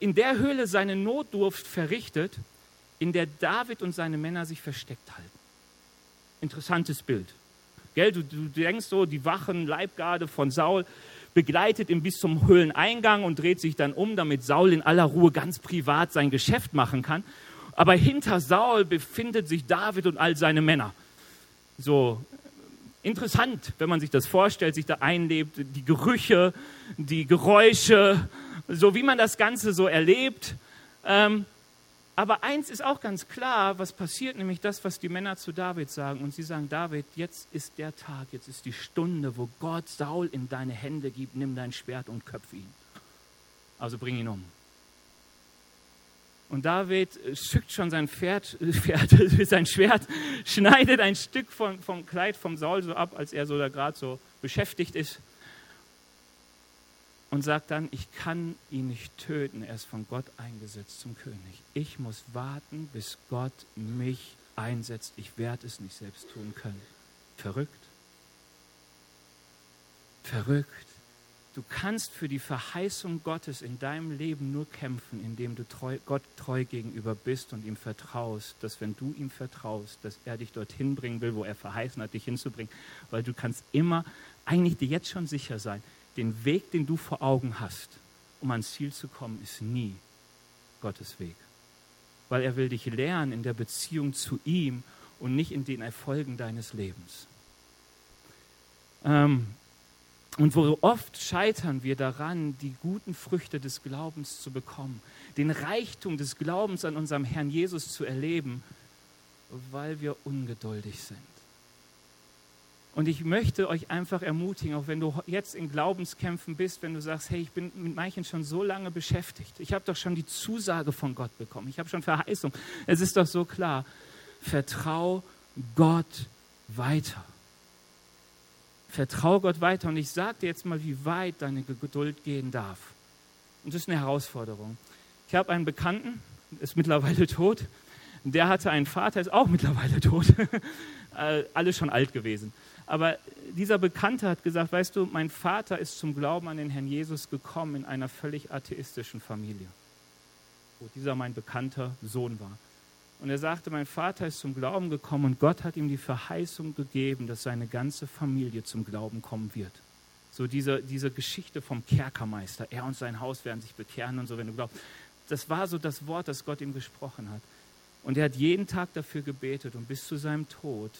in der Höhle seine Notdurft verrichtet, in der David und seine Männer sich versteckt halten. Interessantes Bild. Gell, du, du denkst so, die Wachen, Leibgarde von Saul begleitet ihn bis zum Höhleneingang und dreht sich dann um, damit Saul in aller Ruhe ganz privat sein Geschäft machen kann. Aber hinter Saul befindet sich David und all seine Männer. So interessant, wenn man sich das vorstellt, sich da einlebt, die Gerüche, die Geräusche, so wie man das Ganze so erlebt. Ähm, aber eins ist auch ganz klar, was passiert, nämlich das, was die Männer zu David sagen. Und sie sagen, David, jetzt ist der Tag, jetzt ist die Stunde, wo Gott Saul in deine Hände gibt, nimm dein Schwert und köpf ihn. Also bring ihn um. Und David schickt schon sein Pferd, Pferd sein Schwert, schneidet ein Stück vom, vom Kleid vom Saul so ab, als er so da gerade so beschäftigt ist und sagt dann, ich kann ihn nicht töten, er ist von Gott eingesetzt zum König. Ich muss warten, bis Gott mich einsetzt. Ich werde es nicht selbst tun können. Verrückt. Verrückt. Du kannst für die Verheißung Gottes in deinem Leben nur kämpfen, indem du treu, Gott treu gegenüber bist und ihm vertraust, dass wenn du ihm vertraust, dass er dich dorthin bringen will, wo er verheißen hat, dich hinzubringen, weil du kannst immer eigentlich dir jetzt schon sicher sein, den Weg, den du vor Augen hast, um ans Ziel zu kommen, ist nie Gottes Weg. Weil er will dich lernen in der Beziehung zu ihm und nicht in den Erfolgen deines Lebens. Ähm, und wo oft scheitern wir daran, die guten Früchte des Glaubens zu bekommen, den Reichtum des Glaubens an unserem Herrn Jesus zu erleben, weil wir ungeduldig sind. Und ich möchte euch einfach ermutigen, auch wenn du jetzt in Glaubenskämpfen bist, wenn du sagst, hey, ich bin mit manchen schon so lange beschäftigt. Ich habe doch schon die Zusage von Gott bekommen. Ich habe schon Verheißung. Es ist doch so klar. Vertrau Gott weiter. Vertrau Gott weiter. Und ich sage dir jetzt mal, wie weit deine Geduld gehen darf. Und das ist eine Herausforderung. Ich habe einen Bekannten, ist mittlerweile tot. Der hatte einen Vater, ist auch mittlerweile tot. Äh, alle schon alt gewesen. Aber dieser Bekannte hat gesagt, weißt du, mein Vater ist zum Glauben an den Herrn Jesus gekommen in einer völlig atheistischen Familie, wo dieser mein bekannter Sohn war. Und er sagte, mein Vater ist zum Glauben gekommen und Gott hat ihm die Verheißung gegeben, dass seine ganze Familie zum Glauben kommen wird. So diese, diese Geschichte vom Kerkermeister, er und sein Haus werden sich bekehren und so, wenn du glaubst. Das war so das Wort, das Gott ihm gesprochen hat. Und er hat jeden Tag dafür gebetet und bis zu seinem Tod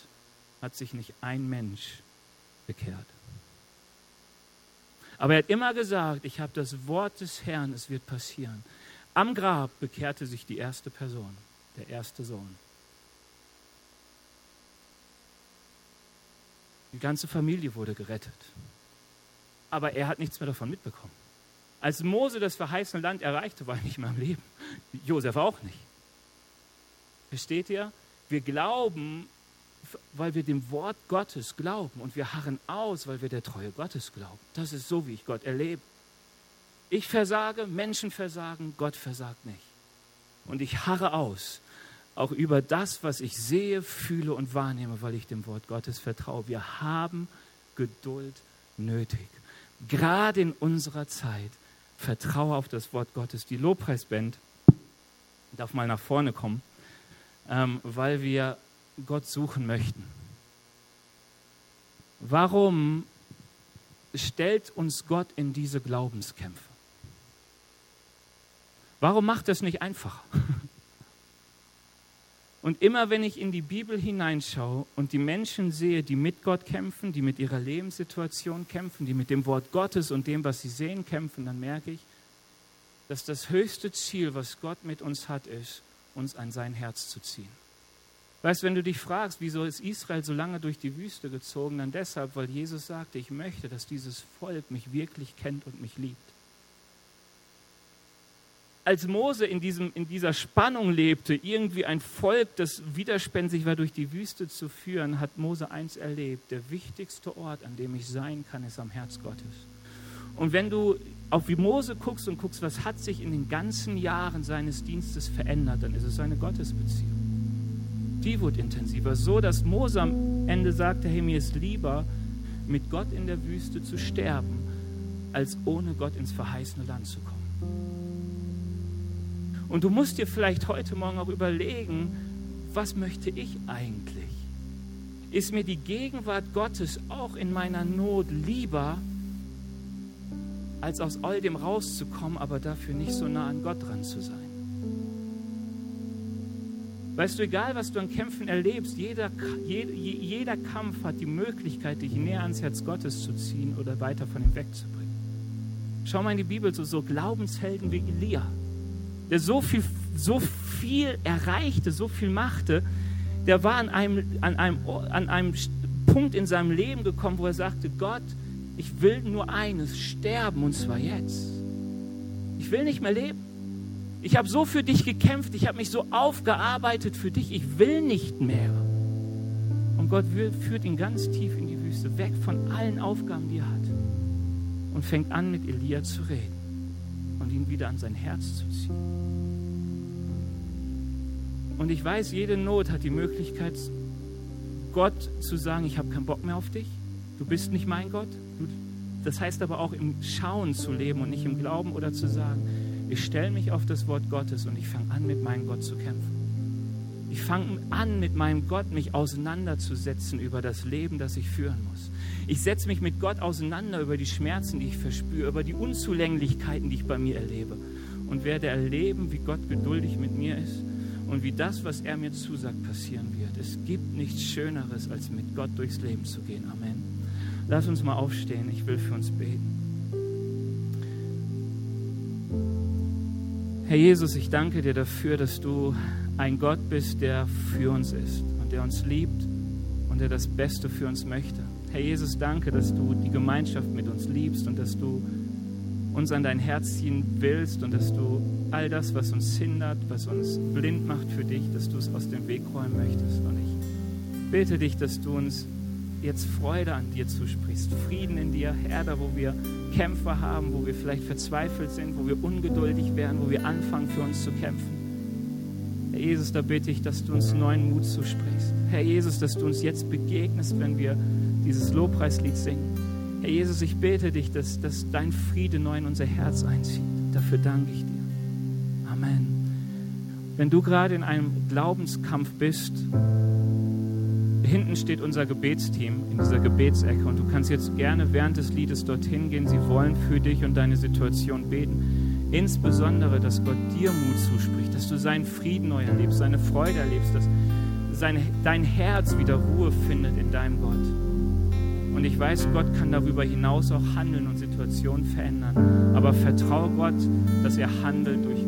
hat sich nicht ein Mensch bekehrt. Aber er hat immer gesagt, ich habe das Wort des Herrn, es wird passieren. Am Grab bekehrte sich die erste Person, der erste Sohn. Die ganze Familie wurde gerettet. Aber er hat nichts mehr davon mitbekommen. Als Mose das verheißene Land erreichte, war er nicht mehr am Leben. Josef auch nicht. Versteht ihr? Wir glauben, weil wir dem Wort Gottes glauben und wir harren aus, weil wir der Treue Gottes glauben. Das ist so, wie ich Gott erlebe. Ich versage, Menschen versagen, Gott versagt nicht. Und ich harre aus, auch über das, was ich sehe, fühle und wahrnehme, weil ich dem Wort Gottes vertraue. Wir haben Geduld nötig. Gerade in unserer Zeit. Vertraue auf das Wort Gottes. Die Lobpreisband darf mal nach vorne kommen, ähm, weil wir Gott suchen möchten. Warum stellt uns Gott in diese Glaubenskämpfe? Warum macht es nicht einfacher? Und immer wenn ich in die Bibel hineinschaue und die Menschen sehe, die mit Gott kämpfen, die mit ihrer Lebenssituation kämpfen, die mit dem Wort Gottes und dem, was sie sehen, kämpfen, dann merke ich, dass das höchste Ziel, was Gott mit uns hat, ist, uns an sein Herz zu ziehen. Weißt, wenn du dich fragst, wieso ist Israel so lange durch die Wüste gezogen, dann deshalb, weil Jesus sagte, ich möchte, dass dieses Volk mich wirklich kennt und mich liebt als Mose in, diesem, in dieser Spannung lebte, irgendwie ein Volk, das widerspenstig war, durch die Wüste zu führen, hat Mose eins erlebt. Der wichtigste Ort, an dem ich sein kann, ist am Herz Gottes. Und wenn du auf wie Mose guckst und guckst, was hat sich in den ganzen Jahren seines Dienstes verändert, dann ist es seine Gottesbeziehung. Die wurde intensiver, so dass Mose am Ende sagte, hey, mir ist lieber, mit Gott in der Wüste zu sterben, als ohne Gott ins verheißene Land zu kommen. Und du musst dir vielleicht heute Morgen auch überlegen, was möchte ich eigentlich? Ist mir die Gegenwart Gottes auch in meiner Not lieber, als aus all dem rauszukommen, aber dafür nicht so nah an Gott dran zu sein? Weißt du, egal was du an Kämpfen erlebst, jeder, jeder, jeder Kampf hat die Möglichkeit, dich näher ans Herz Gottes zu ziehen oder weiter von ihm wegzubringen. Schau mal in die Bibel, so, so Glaubenshelden wie Elia der so viel, so viel erreichte, so viel machte, der war an einem, an, einem, an einem Punkt in seinem Leben gekommen, wo er sagte, Gott, ich will nur eines, sterben, und zwar jetzt. Ich will nicht mehr leben. Ich habe so für dich gekämpft, ich habe mich so aufgearbeitet für dich, ich will nicht mehr. Und Gott führt ihn ganz tief in die Wüste, weg von allen Aufgaben, die er hat. Und fängt an, mit Elia zu reden und ihn wieder an sein Herz zu ziehen. Und ich weiß, jede Not hat die Möglichkeit, Gott zu sagen, ich habe keinen Bock mehr auf dich, du bist nicht mein Gott. Das heißt aber auch im Schauen zu leben und nicht im Glauben oder zu sagen, ich stelle mich auf das Wort Gottes und ich fange an, mit meinem Gott zu kämpfen. Ich fange an, mit meinem Gott mich auseinanderzusetzen über das Leben, das ich führen muss. Ich setze mich mit Gott auseinander über die Schmerzen, die ich verspüre, über die Unzulänglichkeiten, die ich bei mir erlebe. Und werde erleben, wie Gott geduldig mit mir ist und wie das, was er mir zusagt, passieren wird. Es gibt nichts Schöneres, als mit Gott durchs Leben zu gehen. Amen. Lass uns mal aufstehen. Ich will für uns beten. Herr Jesus, ich danke dir dafür, dass du ein Gott bist, der für uns ist und der uns liebt und der das Beste für uns möchte. Herr Jesus, danke, dass du die Gemeinschaft mit uns liebst und dass du uns an dein Herz ziehen willst und dass du all das, was uns hindert, was uns blind macht für dich, dass du es aus dem Weg räumen möchtest. Und ich bete dich, dass du uns jetzt Freude an dir zusprichst, Frieden in dir, Herr, da wo wir Kämpfe haben, wo wir vielleicht verzweifelt sind, wo wir ungeduldig werden, wo wir anfangen für uns zu kämpfen. Herr Jesus, da bitte ich, dass du uns neuen Mut zusprichst. Herr Jesus, dass du uns jetzt begegnest, wenn wir dieses Lobpreislied singen. Herr Jesus, ich bete dich, dass, dass dein Friede neu in unser Herz einzieht. Dafür danke ich dir. Amen. Wenn du gerade in einem Glaubenskampf bist, hinten steht unser Gebetsteam in dieser Gebetsecke und du kannst jetzt gerne während des Liedes dorthin gehen. Sie wollen für dich und deine Situation beten. Insbesondere, dass Gott dir Mut zuspricht, dass du seinen Frieden neu erlebst, seine Freude erlebst, dass seine, dein Herz wieder Ruhe findet in deinem Gott. Und ich weiß, Gott kann darüber hinaus auch handeln und Situationen verändern. Aber vertraue Gott, dass er handelt durch